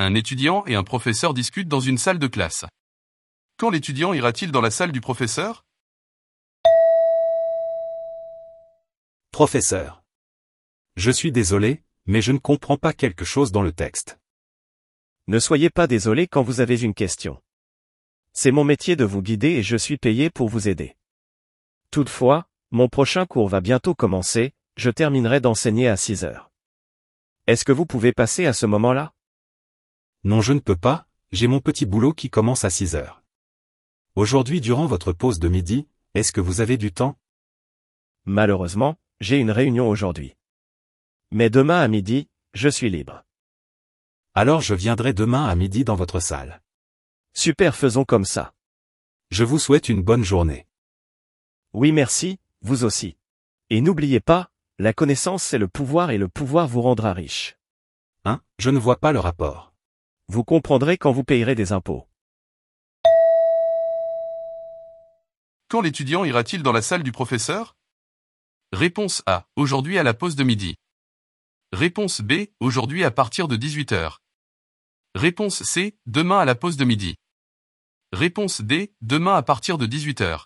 Un étudiant et un professeur discutent dans une salle de classe. Quand l'étudiant ira-t-il dans la salle du professeur? Professeur. Je suis désolé, mais je ne comprends pas quelque chose dans le texte. Ne soyez pas désolé quand vous avez une question. C'est mon métier de vous guider et je suis payé pour vous aider. Toutefois, mon prochain cours va bientôt commencer, je terminerai d'enseigner à 6 heures. Est-ce que vous pouvez passer à ce moment-là? Non, je ne peux pas, j'ai mon petit boulot qui commence à 6 heures. Aujourd'hui durant votre pause de midi, est-ce que vous avez du temps? Malheureusement, j'ai une réunion aujourd'hui. Mais demain à midi, je suis libre. Alors je viendrai demain à midi dans votre salle. Super, faisons comme ça. Je vous souhaite une bonne journée. Oui merci, vous aussi. Et n'oubliez pas, la connaissance c'est le pouvoir et le pouvoir vous rendra riche. Hein, je ne vois pas le rapport. Vous comprendrez quand vous payerez des impôts. Quand l'étudiant ira-t-il dans la salle du professeur? Réponse A. Aujourd'hui à la pause de midi. Réponse B. Aujourd'hui à partir de 18h. Réponse C. Demain à la pause de midi. Réponse D. Demain à partir de 18h.